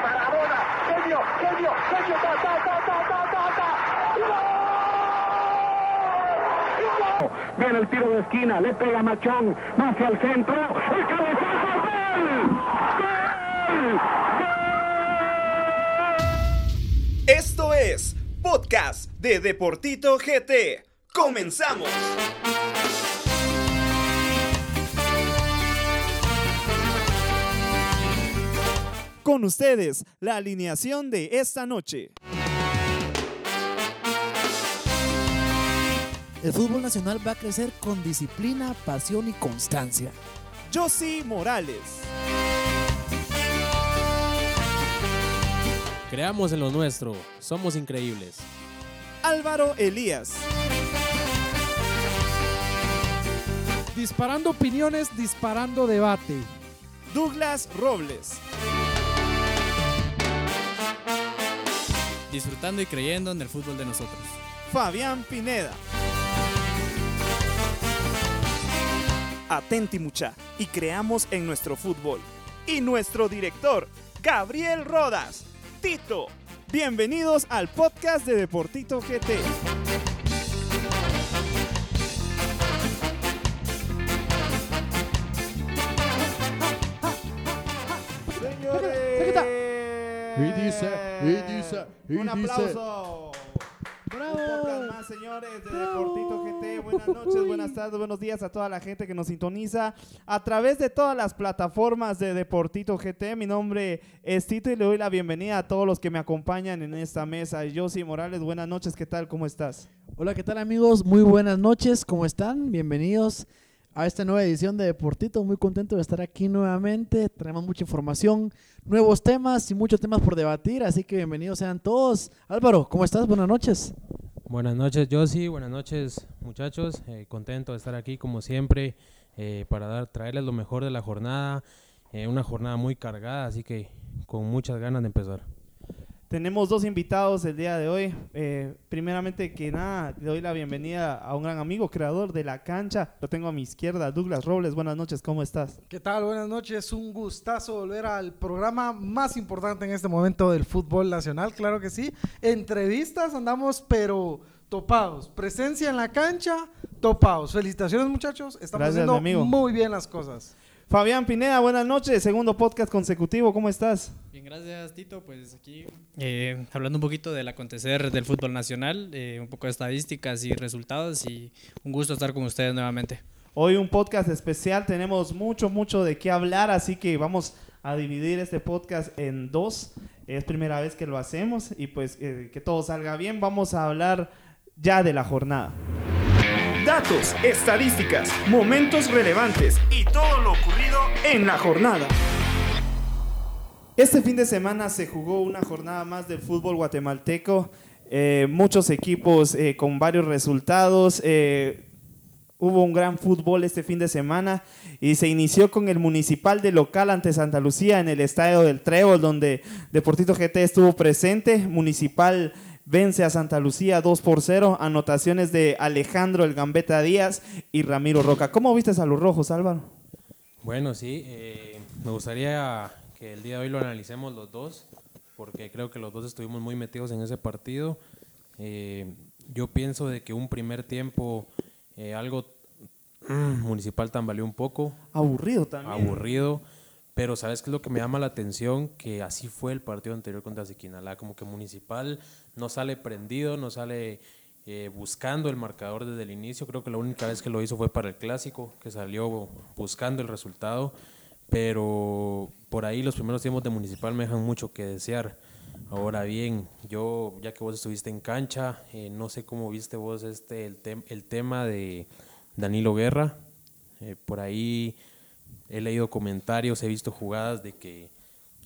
Maradona. Genio, genio, genio. Viene el tiro de esquina, le pega Machón, hacia el centro. Esto es Podcast de Deportito GT. ¡Comenzamos! Con ustedes, la alineación de esta noche. El fútbol nacional va a crecer con disciplina, pasión y constancia. Josie Morales, Creamos en lo nuestro, somos increíbles. Álvaro Elías, Disparando opiniones, disparando debate. Douglas Robles, disfrutando y creyendo en el fútbol de nosotros. Fabián Pineda. Atenti mucha y creamos en nuestro fútbol. Y nuestro director, Gabriel Rodas. Tito, bienvenidos al podcast de Deportito GT. Y Un dice. aplauso. Un podcast más, señores, de Deportito GT. Buenas noches, buenas tardes, buenos días a toda la gente que nos sintoniza a través de todas las plataformas de Deportito GT. Mi nombre es Tito y le doy la bienvenida a todos los que me acompañan en esta mesa. Josie Morales, buenas noches, ¿qué tal? ¿Cómo estás? Hola, ¿qué tal amigos? Muy buenas noches, ¿cómo están? Bienvenidos a esta nueva edición de Deportito. Muy contento de estar aquí nuevamente. Tenemos mucha información, nuevos temas y muchos temas por debatir, así que bienvenidos sean todos. Álvaro, ¿cómo estás? Buenas noches. Buenas noches, Josie. Buenas noches, muchachos. Eh, contento de estar aquí, como siempre, eh, para dar, traerles lo mejor de la jornada. Eh, una jornada muy cargada, así que con muchas ganas de empezar. Tenemos dos invitados el día de hoy. Eh, primeramente que nada, le doy la bienvenida a un gran amigo, creador de la cancha. Lo tengo a mi izquierda, Douglas Robles. Buenas noches, ¿cómo estás? ¿Qué tal? Buenas noches. Un gustazo volver al programa más importante en este momento del fútbol nacional. Claro que sí. Entrevistas andamos, pero topados. Presencia en la cancha, topados. Felicitaciones, muchachos. Estamos Gracias, haciendo amigo. muy bien las cosas. Fabián Pineda, buenas noches. Segundo podcast consecutivo, ¿cómo estás? Bien, gracias Tito. Pues aquí eh, hablando un poquito del acontecer del fútbol nacional, eh, un poco de estadísticas y resultados y un gusto estar con ustedes nuevamente. Hoy un podcast especial, tenemos mucho, mucho de qué hablar, así que vamos a dividir este podcast en dos. Es primera vez que lo hacemos y pues eh, que todo salga bien. Vamos a hablar ya de la jornada. Datos, estadísticas, momentos relevantes y todo lo ocurrido en la jornada. Este fin de semana se jugó una jornada más del fútbol guatemalteco. Eh, muchos equipos eh, con varios resultados. Eh, hubo un gran fútbol este fin de semana y se inició con el municipal de local ante Santa Lucía en el estadio del Trébol, donde Deportito GT estuvo presente. Municipal vence a Santa Lucía 2 por 0. Anotaciones de Alejandro El Gambetta Díaz y Ramiro Roca. ¿Cómo viste a los rojos, Álvaro? Bueno, sí, eh, me gustaría que el día de hoy lo analicemos los dos, porque creo que los dos estuvimos muy metidos en ese partido. Eh, yo pienso de que un primer tiempo eh, algo mm, municipal tambaleó un poco, Aburrido también. aburrido, pero ¿sabes qué es lo que me llama la atención? Que así fue el partido anterior contra Siquinalá, como que Municipal no sale prendido, no sale eh, buscando el marcador desde el inicio, creo que la única vez que lo hizo fue para el Clásico, que salió buscando el resultado, pero por ahí los primeros tiempos de Municipal me dejan mucho que desear. Ahora bien, yo, ya que vos estuviste en cancha, eh, no sé cómo viste vos este, el, tem- el tema de Danilo Guerra. Eh, por ahí he leído comentarios, he visto jugadas de que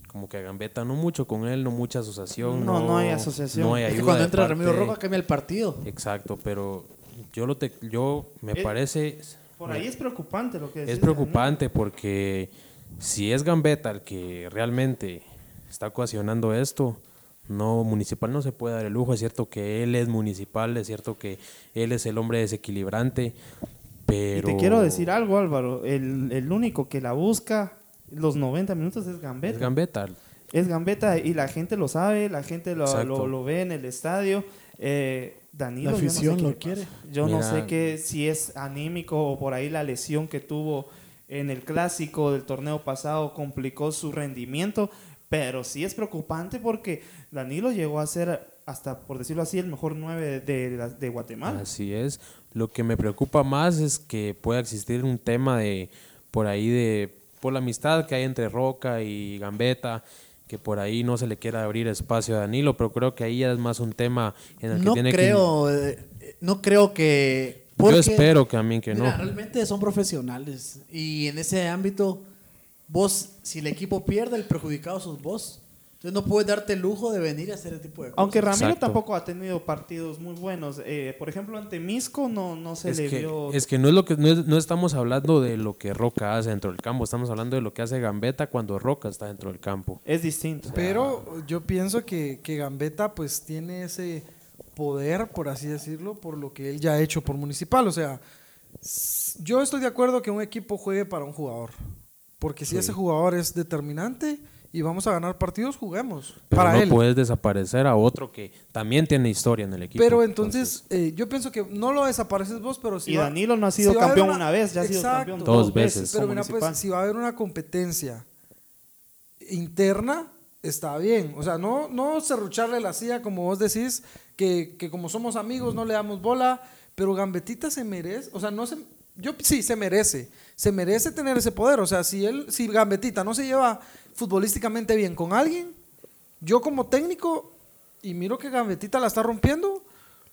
como que a Gambetta no mucho con él, no mucha asociación. No, no hay asociación. No hay Es que ayuda cuando entra Ramiro parte- Roca cambia el partido. Exacto, pero yo lo te, yo me Eh, parece Por ahí es preocupante lo que decís, es preocupante porque si es Gambetta el que realmente está ocasionando esto, no municipal no se puede dar el lujo. Es cierto que él es municipal, es cierto que él es el hombre desequilibrante, Y te quiero decir algo, Álvaro. El, el único que la busca los 90 minutos es Gambetta. es Gambetta. Es Gambetta y la gente lo sabe, la gente lo, lo, lo ve en el estadio. Eh, Danilo, La yo no sé afición qué lo quiere. Yo no sé qué, si es anímico o por ahí la lesión que tuvo en el clásico del torneo pasado complicó su rendimiento, pero sí es preocupante porque Danilo llegó a ser hasta, por decirlo así, el mejor 9 de, de Guatemala. Así es. Lo que me preocupa más es que pueda existir un tema de por ahí de por la amistad que hay entre Roca y Gambetta, que por ahí no se le quiera abrir espacio a Danilo, pero creo que ahí ya es más un tema en el que No tiene creo, eh, no creo que... que yo espero que también que Mira, no. realmente son profesionales y en ese ámbito, vos, si el equipo pierde, el perjudicado sos vos. Entonces no puedes darte el lujo de venir a hacer ese tipo de cosas. Aunque Ramiro Exacto. tampoco ha tenido partidos muy buenos. Eh, por ejemplo, ante Misco no, no se Es le que, vio. es que no es lo que no, es- no estamos hablando de lo que Roca hace dentro del campo, estamos hablando de lo que hace Gambetta cuando Roca está dentro del campo. Es distinto. Pero yo pienso que, que Gambetta pues tiene ese poder, por así decirlo, por lo que él ya ha hecho por Municipal. O sea, yo estoy de acuerdo que un equipo juegue para un jugador. Porque si Sí. ese jugador es determinante y vamos a ganar partidos, juguemos. Pero para no él. puedes desaparecer a otro que también tiene historia en el equipo. Pero entonces, eh, yo pienso que no lo desapareces vos, pero si Y va- Danilo no ha sido si campeón una vez, ya ha sido campeón Dos dos veces. veces. Pero mira, pues, si va a haber una competencia interna, está bien. O sea, no, no serrucharle la silla, como vos decís, que, que como somos amigos no le damos bola, pero Gambetita se merece, o sea, no se... Yo sí, se merece. Se merece tener ese poder. O sea, si él, si Gambetita no se lleva futbolísticamente bien con alguien, yo como técnico, y miro que Gambetita la está rompiendo,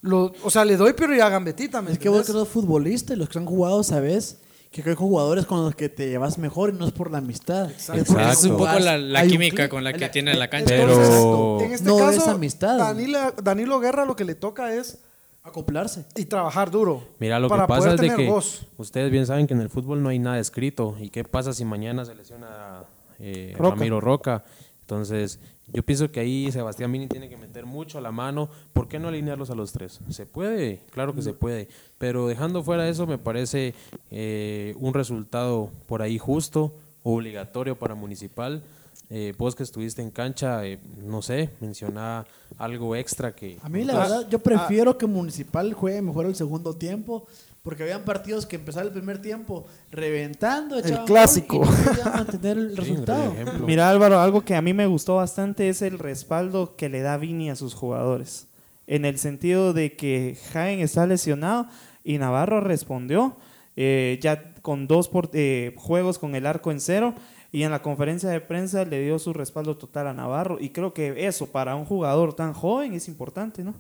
lo, o sea, le doy prioridad a Gambetita. ¿me Es que vos que sos futbolista y los que han jugado sabes que hay jugadores con los que te llevas mejor y no es por la amistad. Exacto. Es porque Exacto. Es un poco la, la hay un química con la que tiene en la cancha. Pero- Entonces, en este No caso, es amistad. Danilo, Danilo Guerra lo que le toca es Acoplarse. y trabajar duro. Mira, lo para que pasa poder es de que voz. ustedes bien saben que en el fútbol no hay nada escrito. ¿Y qué pasa si mañana se lesiona eh, Roca. Ramiro Roca? Entonces, yo pienso que ahí Sebastián Mini tiene que meter mucho la mano. ¿Por qué no alinearlos a los tres? Se puede, claro que se puede. Pero dejando fuera eso, me parece eh, un resultado por ahí justo, obligatorio para Municipal. Eh, vos que estuviste en cancha, eh, no sé, menciona algo extra que... A mí la Ah, verdad, yo prefiero que Municipal juegue mejor el segundo tiempo, porque habían partidos que empezaban el primer tiempo reventando, gol clásico. y no podían mantener el Sí, resultado. Mira Álvaro, algo que a mí me gustó bastante es el respaldo que le da Vini a sus jugadores. En el sentido de que Jaén está lesionado y Navarro respondió eh, ya con dos por- eh, juegos con el arco en cero y en la conferencia de prensa le dio su respaldo total a Navarro y creo que eso para un jugador tan joven es importante, ¿no?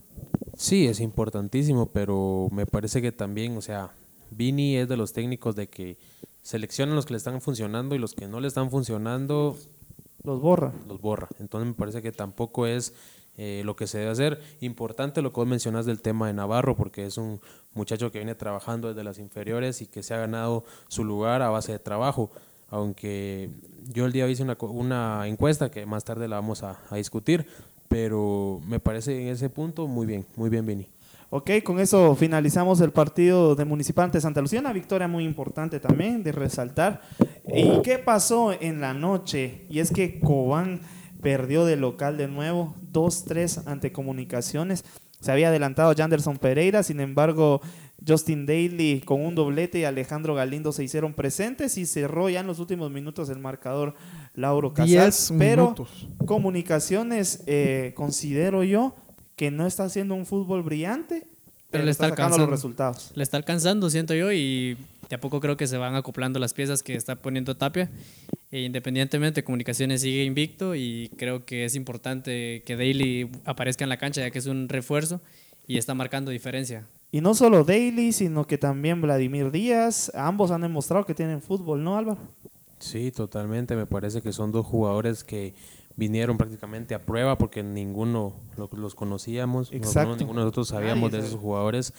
Sí, es importantísimo, pero me parece que también, o sea, Vini es de los técnicos de que seleccionan los que le están funcionando y los que no le están funcionando Los borra. los borra. Entonces me parece que tampoco es eh, lo que se debe hacer. Importante lo que vos mencionas del tema de Navarro, porque es un muchacho que viene trabajando desde las inferiores y que se ha ganado su lugar a base de trabajo. Aunque yo el día hice una, una encuesta que más tarde la vamos a, a discutir, pero me parece en ese punto muy bien, muy bien, Vini. Ok, con eso finalizamos el partido de Municipal ante Santa Lucía, una victoria muy importante también de resaltar. ¿Y qué pasó en la noche? Y es que Cobán perdió de local de nuevo, 2-3 ante Comunicaciones. Se había adelantado Janderson Pereira, sin embargo, Justin Daly con un doblete y Alejandro Galindo se hicieron presentes y cerró ya en los últimos minutos el marcador Lauro Casals. Diez Pero minutos. Comunicaciones, eh, considero yo que no está haciendo un fútbol brillante, pero, le está, está sacando los alcanzando. resultados. Le está alcanzando, siento yo, y de a poco creo que se van acoplando las piezas que está poniendo Tapia. E independientemente, Comunicaciones sigue invicto y creo que es importante que Daily aparezca en la cancha ya que es un refuerzo y está marcando diferencia. Y no solo Daly, sino que también Vladimir Díaz. Ambos han demostrado que tienen fútbol, ¿no, Álvaro? Sí, totalmente. Me parece que son dos jugadores que vinieron prácticamente a prueba porque ninguno lo- los conocíamos, no- no- Exacto. ninguno de nosotros sabíamos Nadie de esos jugadores,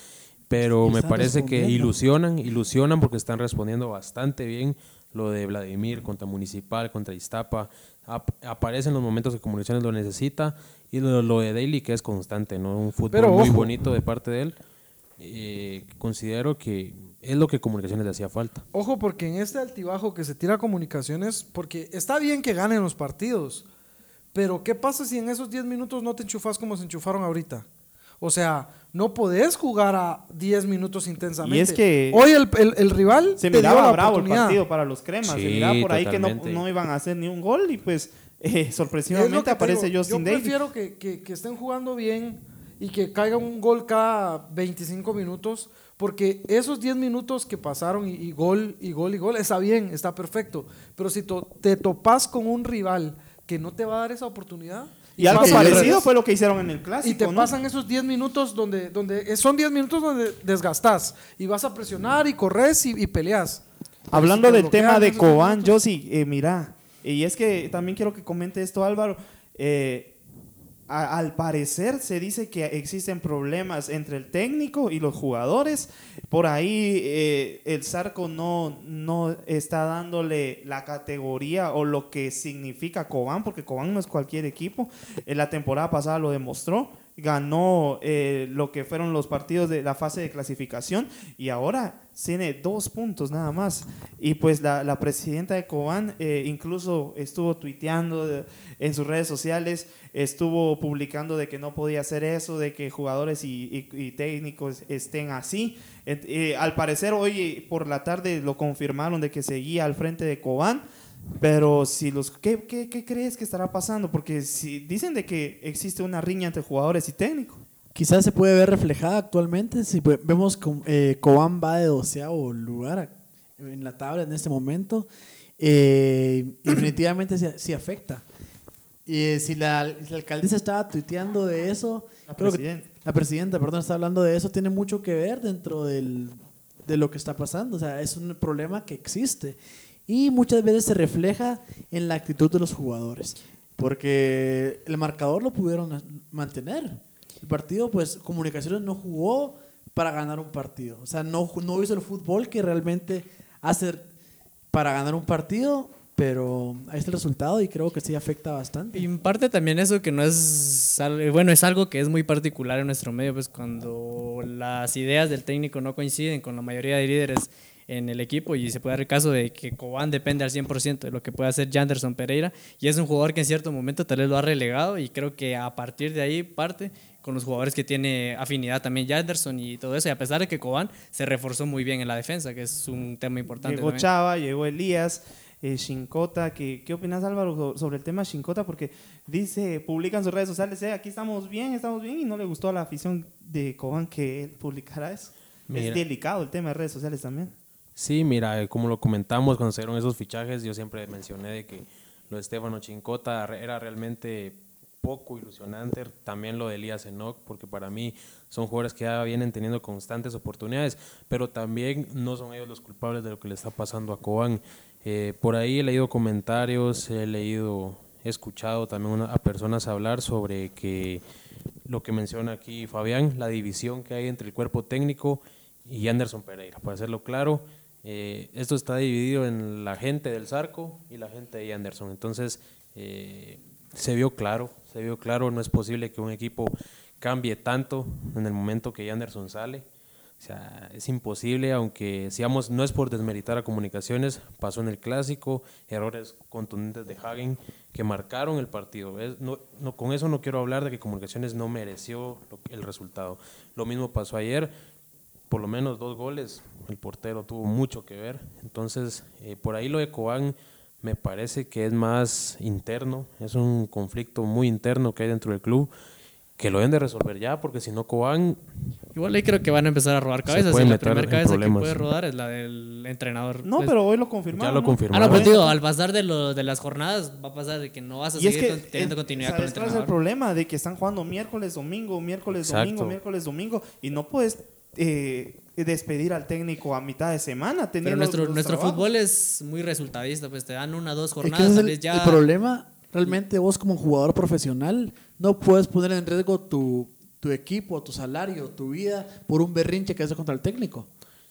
pero me parece que ilusionan, ilusionan porque están respondiendo bastante bien lo de Vladimir contra Municipal, contra Iztapa. Ap- aparece en los momentos que Comunicaciones lo necesita y lo, lo de Daily que es constante, ¿no? Un fútbol Pero muy ojo. bonito de parte de él. Eh, considero que es lo que Comunicaciones le hacía falta. Ojo, porque en este altibajo que se tira comunicaciones, porque está bien que ganen los partidos, Pero ¿qué pasa si en esos 10 minutos no te enchufas como se enchufaron ahorita? O sea, no podés jugar a 10 minutos intensamente. Y es que- Hoy el, el- el rival Se te dio miraba la bravo el partido para los cremas. se miraba por ahí que no, no iban a hacer ni un gol y pues eh, sorpresivamente aparece digo, Justin Yo Davis. prefiero que, que- que estén jugando bien y que caiga un gol cada 25 minutos, porque esos 10 minutos que pasaron y, y gol, y gol, y gol, está bien, está perfecto. Pero si to- te topas con un rival que no te va a dar esa oportunidad. Y algo parecido fue lo que hicieron en el Y clásico. te ¿no? pasan esos 10 minutos donde, donde son 10 minutos donde desgastas y vas a presionar y corres y, y peleas. Hablando te del tema de Cobán, sí, eh, mira, y es que también quiero que comente esto Álvaro. eh, al parecer se dice que existen problemas entre el técnico y los jugadores. Por ahí eh, el Zarco no, no está dándole la categoría o lo que significa Cobán, porque Cobán no es cualquier equipo. En la temporada pasada lo demostró. Ganó eh, lo que fueron los partidos de la fase de clasificación y ahora tiene dos puntos nada más. Y pues la, presidenta de Cobán eh, incluso estuvo tuiteando en sus redes sociales, estuvo publicando de que no podía hacer eso, de que jugadores y, técnicos estén así. Eh, al parecer hoy por la tarde lo confirmaron de que seguía al frente de Cobán. Pero si los ¿qué, qué, qué crees que estará pasando? Porque si dicen de que existe una riña entre jugadores y técnicos. Quizás se puede ver reflejada actualmente si ve- vemos que eh, Cobán va de doceavo lugar en la tabla en este momento. Eh, definitivamente sí, sí afecta. Y eh, si la, si la alcaldesa estaba tuiteando de eso, La creo que- presidenta. la presidenta, perdón, está hablando de eso, tiene mucho que ver dentro del, de lo que está pasando. O sea, es un problema que existe. Y muchas veces se refleja en la actitud de los jugadores. Porque el marcador lo pudieron mantener. El partido, pues, Comunicaciones no jugó para ganar un partido. O sea, no, no hizo el fútbol que realmente hace para ganar un partido, pero ahí está el resultado y creo que sí afecta bastante. Y en parte también eso que no es, bueno, es algo que es muy particular en nuestro medio, pues cuando las ideas del técnico no coinciden con la mayoría de líderes en el equipo y se puede dar el caso de que Cobán depende al 100% de lo que puede hacer Janderson Pereira y es un jugador que en cierto momento tal vez lo ha relegado y creo que a partir de ahí parte con los jugadores que tiene afinidad también Janderson y todo eso y a pesar de que Cobán se reforzó muy bien en la defensa, que es un tema importante. Llegó también. Chava, llegó Elías, eh, Shinkota. que- ¿Qué opinas, Álvaro, so- sobre el tema Shinkota? Porque dice, publica en sus redes sociales, eh, aquí estamos bien, estamos bien, y no le gustó a la afición de Cobán que él publicara eso. Mira. Es delicado el tema de redes sociales también. Sí, mira, eh, como lo comentamos cuando se dieron esos fichajes, yo siempre mencioné de que lo de Estefano Chincota era realmente poco ilusionante, también lo de Elías Enoch, porque para mí son jugadores que ya vienen teniendo constantes oportunidades, pero también no son ellos los culpables de lo que le está pasando a Cobán. Eh, por ahí he leído comentarios, he leído, he escuchado también una- a personas hablar sobre que lo que menciona aquí Fabián, la división que hay entre el cuerpo técnico y Anderson Pereira. Para hacerlo claro, eh, esto está dividido en la gente del Zarco y la gente de Anderson. Entonces, eh, se vio claro, se vio claro, no es posible que un equipo cambie tanto en el momento que Anderson sale. O sea, es imposible, aunque sigamos, no es por desmeritar a comunicaciones, pasó en el clásico, errores contundentes de Hagen que marcaron el partido. Es- no, no- con eso no quiero hablar de que comunicaciones no mereció lo- el resultado. Lo mismo pasó ayer, por lo menos dos goles, el portero tuvo mucho que ver. Entonces, eh, por ahí lo de Cobán me parece que es más interno, es un conflicto muy interno que hay dentro del club, que lo deben de resolver ya, porque si no Cobán Igual ahí creo que van a empezar a robar Se cabezas. y la primera cabeza que puede rodar es la del entrenador. No, Pues- pero hoy lo confirmaron. ya lo ¿no? Ah, confirmaron. no, pero te digo, al pasar de, lo, de las jornadas va a pasar de que no vas a Y es seguir que con- teniendo continuidad con el ¿sabes cuál es el entrenador. problema? De que están jugando miércoles, domingo, miércoles, Exacto. domingo, miércoles, domingo, y no puedes eh, despedir al técnico a mitad de semana. Pero nuestro, los nuestro trabajos. fútbol es muy resultadista, pues te dan una, dos Es que jornadas, es el, ya... el problema. Realmente vos como jugador profesional no puedes poner en riesgo tu, tu equipo, tu salario, tu vida por un berrinche que hace contra el técnico.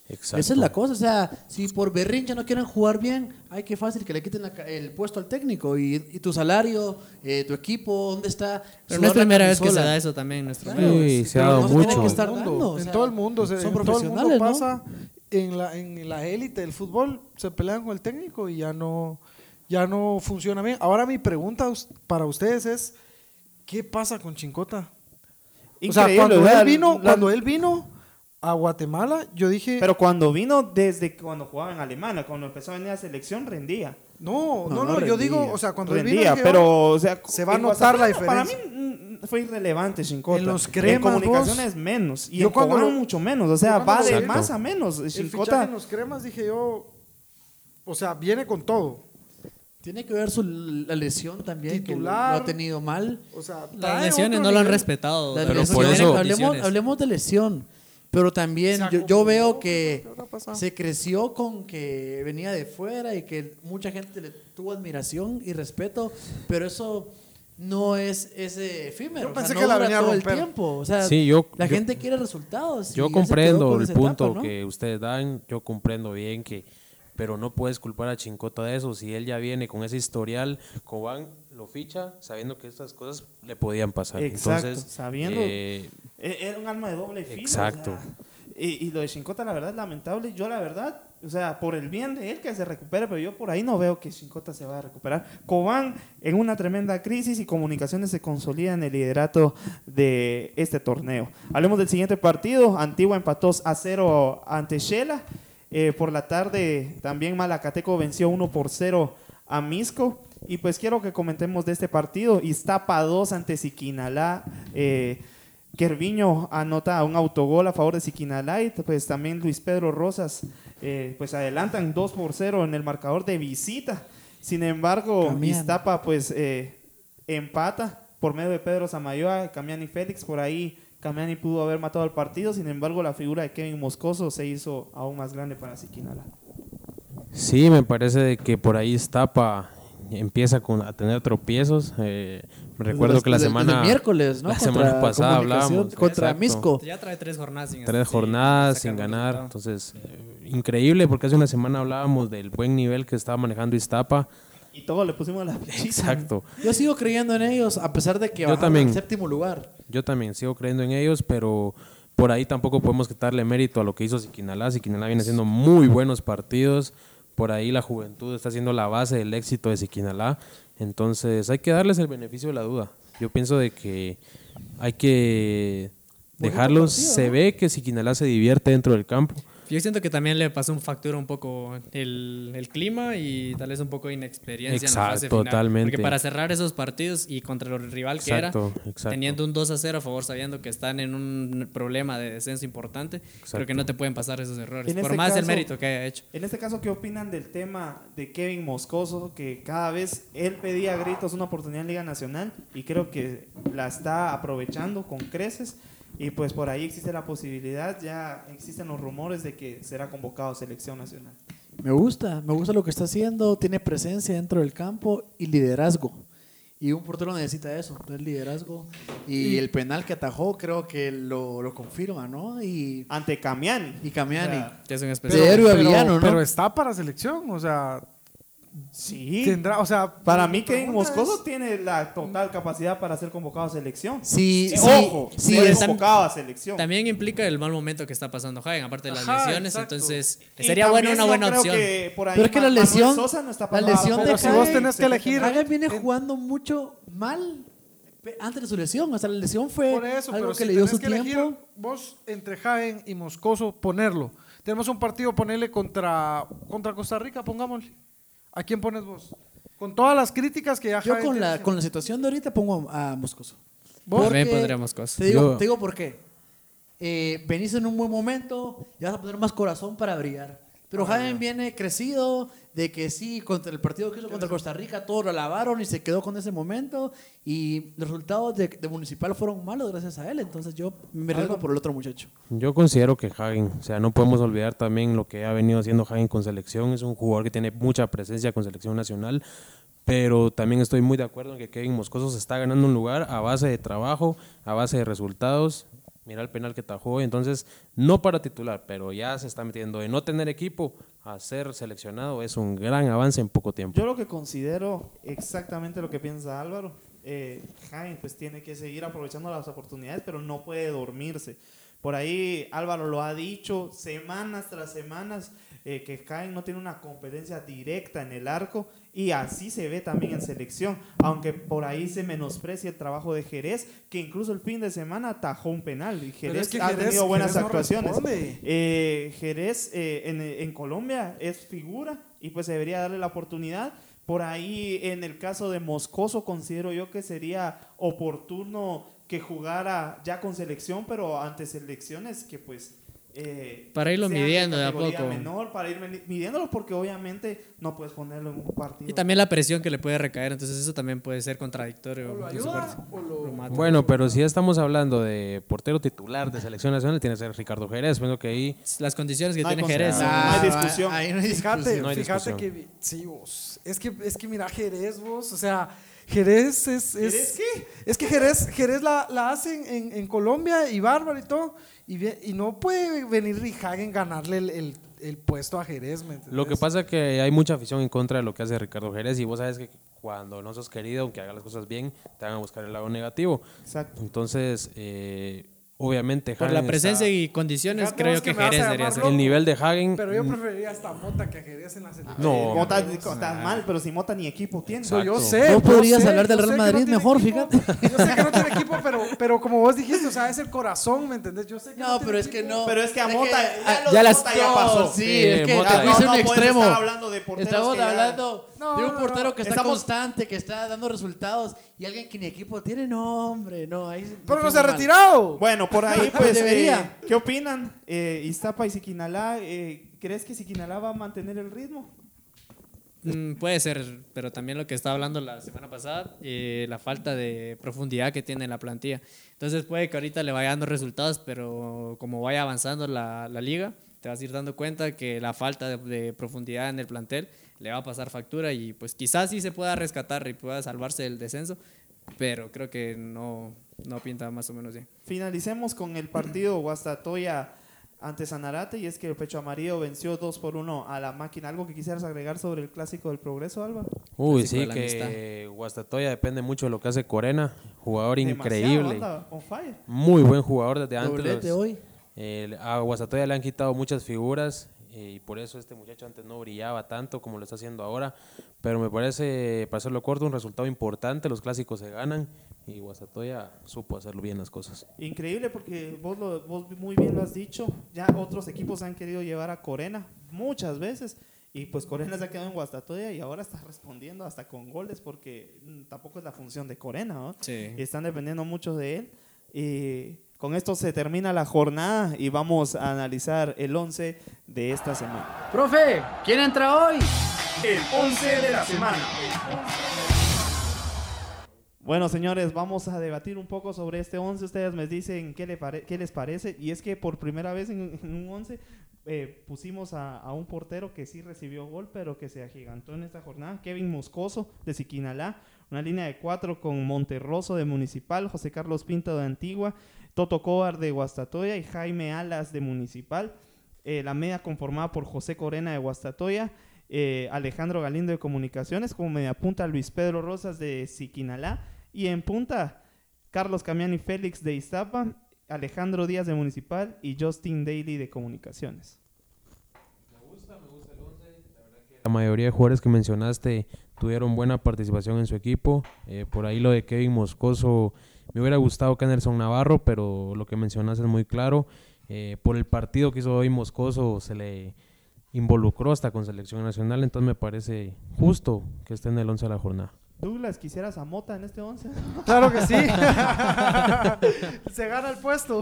Exacto. Esa es la cosa. O sea, si por berrinche no quieren jugar bien, ay, qué fácil que le quiten la el puesto al técnico y, y tu salario, eh, tu equipo, ¿dónde está? Pero no es la primera vez que se da eso también en nuestro Claro, medio. Sí, se ha pero dado mucho. que estar En todo el dando, mundo, o en todo el mundo, se- son en todo el mundo pasa en la en la élite del fútbol se pelean con el técnico y ya no ya no funciona bien. Ahora mi pregunta para ustedes es, ¿qué pasa con Chincota? o sea, cuando él vino, La- cuando él vino a Guatemala, yo dije, Pero cuando vino desde cuando jugaba en Alemania, cuando empezó a venir a selección, rendía. no, no, No, no, no yo digo, o sea, cuando vino, rendía, dije, pero o sea, se va a notar la Guatemala, Para mí diferencia. mm, fue irrelevante Chincota. En los cremas, En comunicaciones vos- menos. Y Yo en cuando Cobán lo- mucho menos. O sea, va de más a menos. Chincota. en los cremas, dije yo, o sea, viene con todo. Tiene que ver su, la lesión también, que lo, Titular. lo ha tenido mal. O sea, Las lesiones no lo han respetado. Pero por eso- hablemos de lesión. Pero también yo, yo veo que se creció con que venía de fuera y que mucha gente le tuvo admiración y respeto, pero eso no es ese efímero. Yo o sea, pensé no que la dura venía a todo el romper. tiempo. O sea, Sí, yo- la yo- gente quiere resultados. Yo comprendo el punto etapa, ¿no? que ustedes dan, yo comprendo bien que, pero no puedes culpar a Chincota de eso. Si él ya viene con ese historial, Cobán lo ficha sabiendo que estas cosas le podían pasar. Exacto, Entonces, sabiendo- Eh, Era un arma de doble filo. Exacto. o sea, y, y lo de Chincota, la verdad, es lamentable. Yo, la verdad, o sea, por el bien de él que se recupere, pero yo por ahí no veo que Chincota se vaya a recuperar. Cobán en una tremenda crisis y Comunicaciones se consolida en el liderato de este torneo. Hablemos del siguiente partido. Antigua empató a cero ante Shela. Eh, por la tarde también Malacateco venció 1 por 0 a Misco. Y pues quiero que comentemos de este partido. Iztapa 2 ante Siquinalá. Eh, Kerviño anota un autogol a favor de Siquinalá y pues también Luis Pedro Rosas eh, pues adelantan 2 por 0 en el marcador de visita. Sin embargo, Camiani. Iztapa pues eh, empata por medio de Pedro Samayoa, Camiani Félix, por ahí Camiani pudo haber matado el partido, sin embargo la figura de Kevin Moscoso se hizo aún más grande para Siquinalá. Sí, me parece de que por ahí Stapa empieza con, a tener tropiezos. eh, recuerdo Desde que la semana, miércoles, ¿no? la Contra semana pasada hablábamos. Contra exacto. Misco. Ya trae tres jornadas sin Tres sí, jornadas sin ganar. resultado. Entonces, eh, increíble porque hace una semana hablábamos del buen nivel que estaba manejando Iztapa. Y todo le pusimos la fichita. Exacto. Yo sigo creyendo en ellos, a pesar de que Yo también. al séptimo lugar. Yo también sigo creyendo en ellos, pero por ahí tampoco podemos quitarle mérito a lo que hizo Siquinalá. Siquinalá viene haciendo muy buenos partidos. Por ahí la juventud está siendo la base del éxito de Siquinalá. Entonces hay que darles el beneficio de la duda. Yo pienso de que hay que dejarlos. partido, Se ve que Siquinalá se divierte dentro del campo. Yo siento que también le pasó un factura un poco el, el clima y tal vez un poco de inexperiencia en la fase Exacto, final. totalmente. Porque para cerrar esos partidos y contra el rival que Exacto, era, exacto. teniendo un 2 a 0 a favor, sabiendo que están en un problema de descenso importante, creo que no te pueden pasar esos errores. En Por este más el caso- mérito que haya hecho. En este caso, ¿qué opinan del tema de Kevin Moscoso? Que cada vez él pedía a gritos una oportunidad en Liga Nacional y creo que la está aprovechando con creces. Y pues por ahí existe la posibilidad, ya existen los rumores de que será convocado a selección nacional. Me gusta, me gusta lo que está haciendo, tiene presencia dentro del campo y liderazgo. Y un portero necesita eso, tener liderazgo. Y, el penal que atajó creo que lo, lo confirma, ¿no? Y, Ante Camiani. y Camiani. O sea, Ya es un De especial. pero, ¿no? pero está para selección, o sea, Sí. tendrá, o sea, Para mí, Kevin Moscoso es- tiene la total capacidad para ser convocado a selección. Sí, Eh, sí, Ojo, sí, ser es- convocado a selección. También implica el mal momento que está pasando Hagen, aparte de las Ajá, lesiones. exacto. Entonces, Y sería bueno una buena opción. que por ahí Pero es que la lesión, Sosa no está la pasando lesión de si vos Hagen- tenés que elegir- Hagen viene jugando mucho mal antes de su lesión. O sea, la lesión fue Por eso, algo pero que si le dio tenés su que elegir tiempo. vos entre Jaén y Moscoso, ponerlo. Tenemos un partido, ponerle contra, contra Costa Rica, pongámosle. ¿A quién pones vos? Con todas las críticas que ya Yo con la, con la situación de ahorita pongo a, a Moscoso. También Porque- pondríamos cosas. Te digo, Yo- te digo por qué. Eh, venís en un buen momento, ya vas a poner más corazón para brillar. Pero Jaén viene crecido de que sí, contra el partido que hizo contra Costa Rica, todos lo alabaron y se quedó con ese momento. Y los resultados de, de Municipal fueron malos gracias a él. Entonces yo me arriesgo por el otro muchacho. Yo considero que Hagen, o sea, no podemos olvidar también lo que ha venido haciendo Hagen con selección. Es un jugador que tiene mucha presencia con selección nacional, pero también estoy muy de acuerdo en que Kevin Moscoso se está ganando un lugar a base de trabajo, a base de resultados. Mira el penal que tajó, entonces no para titular, pero ya se está metiendo de no tener equipo a ser seleccionado es un gran avance en poco tiempo. Yo lo que considero exactamente lo que piensa Álvaro. Eh, Jaime pues tiene que seguir aprovechando las oportunidades, pero no puede dormirse. Por ahí Álvaro lo ha dicho semanas tras semanas eh, que Jaén no tiene una competencia directa en el arco y así se ve también en selección, aunque por ahí se menosprecia el trabajo de Jerez, que incluso el fin de semana atajó un penal y Jerez es que ha Jerez- tenido buenas Jerez no actuaciones. responde. Eh, Jerez eh, en, en Colombia es figura y pues debería darle la oportunidad. Por ahí en el caso de Moscoso considero yo que sería oportuno que jugara ya con selección, pero ante selecciones que pues... eh, Para irlo midiendo de a poco. menor, para ir porque obviamente no puedes ponerlo en un partido. Y también la presión que le puede recaer, entonces eso también puede ser contradictorio. O lo ayuda parte. o lo... Lo mata. Bueno, pero si ya estamos hablando de portero titular de selección nacional, tiene que ser Ricardo Jerez. Pienso que ahí Las condiciones que No hay tiene Jerez. no hay Ah, discusión. Ahí no hay Fíjate, discusión. No hay fíjate discusión. que sí vos. Es que es que mira Jerez vos, o sea, Jerez es, es ¿Jerez qué? es que Jerez Jerez la, la hacen en, en Colombia y bárbaro y todo y, bien- y no puede venir Rijagen ganarle el, el, el puesto a Jerez, ¿me? Lo que pasa es que hay mucha afición en contra de lo que hace Ricardo Jerez y vos sabes que cuando no sos querido, aunque haga las cosas bien, te van a buscar el lado negativo. Exacto. Entonces, eh, obviamente, Por la Hagen presencia está- y condiciones, creo vos que que Jerez debería ser. el nivel de Hagen. Pero yo preferiría hasta Mota que a Jerez en la selección. No, Mota, hombre. está mal, pero si Mota ni equipo tiene. So, yo Exacto. sé. No podrías sé, hablar del Real que Madrid tiene mejor, equipo. fíjate. Yo sé que no tiene equipo, pero, pero como vos dijiste, o sea, es el corazón, ¿me entendés? Yo sé que No, tiene pero es que equipo. no. Pero es que a Es Mota, que- ya, ya de las- Mota ya pasó. Sí, Sí, es que Mota un no puedes extremo. estar hablando de porteros Estamos que hablando No, de un no, portero no. que está Estamos- constante, que está dando resultados y alguien que ni equipo tiene, no, hombre, no. Ahí Pero no se ha retirado. Bueno, por ahí pues, Debería. eh, ¿qué opinan? Eh, Iztapa y Siquinalá, eh, ¿crees que Siquinalá va a mantener el ritmo? Mm, puede ser, pero también lo que estaba hablando la semana pasada, eh, la falta de profundidad que tiene la plantilla. Entonces puede que ahorita le vaya dando resultados, pero como vaya avanzando la, la liga, te vas a ir dando cuenta que la falta de, de profundidad en el plantel le va a pasar factura y pues quizás sí se pueda rescatar y pueda salvarse del descenso, pero creo que no, no pinta más o menos bien. Finalicemos con el partido Guastatoya ante Sanarate y es que el Pecho Amarillo venció 2 por 1 a la máquina. ¿Algo que quisieras agregar sobre el Clásico del Progreso, Álvaro? Uy, sí, que Guastatoya depende mucho de lo que hace Corena. Jugador Demasiado, increíble. on fire. Muy buen jugador desde antes. Los- hoy. eh, a Guastatoya le han quitado muchas figuras eh, y por eso este muchacho antes no brillaba tanto como lo está haciendo ahora. Pero me parece, para hacerlo corto, un resultado importante. Los clásicos se ganan y Guastatoya supo hacerlo bien las cosas. Increíble porque vos, lo- vos muy bien lo has dicho. Ya otros equipos han querido llevar a Corena muchas veces. Y pues Corena se ha quedado en Guastatoya y ahora está respondiendo hasta con goles porque mm, tampoco es la función de Corena, ¿no? Sí. Y están dependiendo mucho de él. Y con esto se termina la jornada y vamos a analizar el 11 de esta semana. Profe, ¿quién entra hoy? El 11 de la semana. Bueno, señores, vamos a debatir un poco sobre este 11. Ustedes me dicen qué, le pare- qué les parece. Y es que por primera vez en, en un 11 eh, pusimos a, a un portero que sí recibió gol, pero que se agigantó en esta jornada. Kevin Moscoso, de Siquinalá. Una línea de cuatro con Monterroso, de Municipal. José Carlos Pinto, de Antigua. Toto Cobar, de Guastatoya. Y Jaime Alas, de Municipal. Eh, la media conformada por José Corena, de Guastatoya. eh, Alejandro Galindo, de Comunicaciones. Como media punta, Luis Pedro Rosas, de Siquinalá. Y en punta, Carlos Camiani Félix de Iztapa, Alejandro Díaz de Municipal y Justin Daly de Comunicaciones. La mayoría de jugadores que mencionaste tuvieron buena participación en su equipo. Eh, por ahí lo de Kevin Moscoso, me hubiera gustado que Anderson Navarro, pero lo que mencionaste es muy claro. Eh, por el partido que hizo hoy Moscoso se le involucró hasta con selección nacional, entonces me parece justo que esté en el 11 de la jornada. Douglas, ¿quisieras a Mota en este 11? Claro que sí. Se gana el puesto.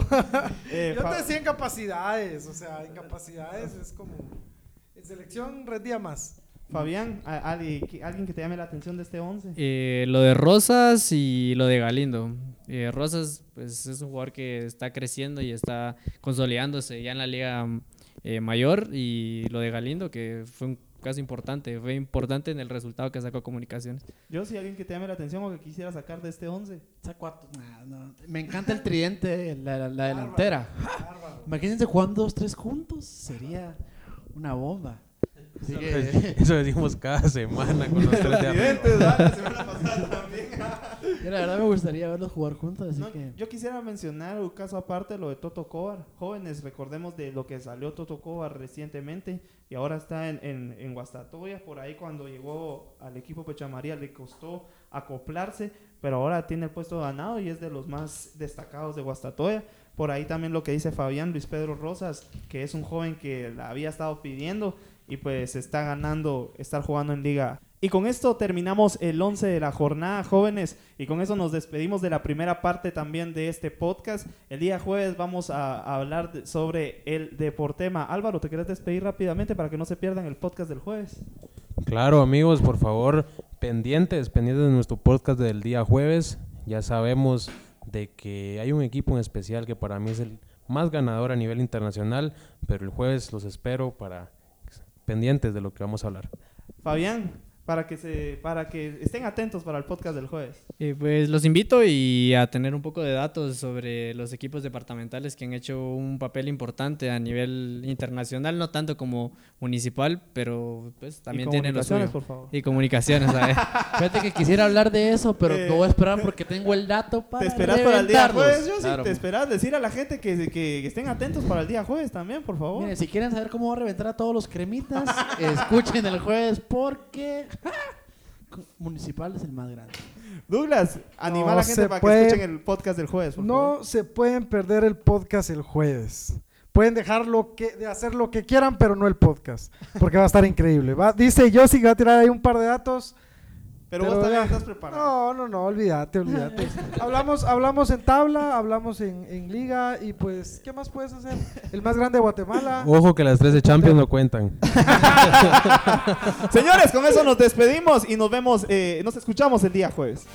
Eh, Yo te decía incapacidades, o sea, incapacidades es como en selección rendía más. Fabián, alguien que te llame la atención de este 11. Eh, lo de Rosas y lo de Galindo. Eh, Rosas, pues es un jugador que está creciendo y está consolidándose ya en la liga eh, mayor. Y lo de Galindo, que fue un caso importante, fue importante en el resultado que sacó Comunicaciones. Yo, si alguien que te llame la atención o que quisiera sacar de este 11. Saco a- nah, no. Me encanta el tridente, la, la- la delantera. Imagínense jugando dos, tres juntos. Sería una bomba. Que- Eso decimos cada semana con los tres de. La semana pasada también. Yo la verdad me gustaría verlos jugar juntos, así No, que... Yo quisiera mencionar un caso aparte, lo de Toto Cobar. Jóvenes, recordemos de lo que salió Toto Cobar recientemente y ahora está en, en, en Guastatoya. Por ahí cuando llegó al equipo Pechamaría le costó acoplarse, pero ahora tiene el puesto ganado y es de los más destacados de Guastatoya. Por ahí también lo que dice Fabián Luis Pedro Rosas, que es un joven que la había estado pidiendo y pues está ganando estar jugando en liga. Y con esto terminamos el 11 de la jornada, jóvenes, y con eso nos despedimos de la primera parte también de este podcast. El día jueves vamos a, a hablar de- sobre el deportema. Álvaro, ¿te querés despedir rápidamente para que no se pierdan el podcast del jueves? Claro, amigos, por favor, pendientes, pendientes de nuestro podcast del día jueves. Ya sabemos de que hay un equipo en especial que para mí es el más ganador a nivel internacional, pero el jueves los espero para pendientes de lo que vamos a hablar. Fabián, para que, se, para que estén atentos para el podcast del jueves. Eh, pues los invito y a tener un poco de datos sobre los equipos departamentales que han hecho un papel importante a nivel internacional, no tanto como municipal, pero pues también Y tienen lo comunicaciones, suyo. por favor. Y comunicaciones, ¿sabes? Fíjate que quisiera hablar de eso, pero Eh, lo voy a esperar porque tengo el dato para ¿Te esperas para el día jueves? Yo sí, Claro. te esperas decir a la gente que, que- que estén atentos para el día jueves también, por favor. Miren, si quieren saber cómo va a reventar a todos los cremitas, escuchen el jueves porque Municipal es el más grande. Douglas, anima No a la gente se para puede- que escuchen el podcast del jueves, por favor. No se pueden perder el podcast el jueves. Pueden dejar lo que, de hacer lo que quieran, pero no el podcast. Porque va a estar increíble. Va, dice Yossi que va a tirar ahí un par de datos. Pero, vos también estás preparado. No, no, no, olvídate, olvídate. hablamos, hablamos en tabla, hablamos en, en liga y pues, ¿qué más puedes hacer? El más grande de Guatemala. Ojo que las 13 Champions no cuentan. Señores, con eso nos despedimos y nos vemos, eh, nos escuchamos el día jueves.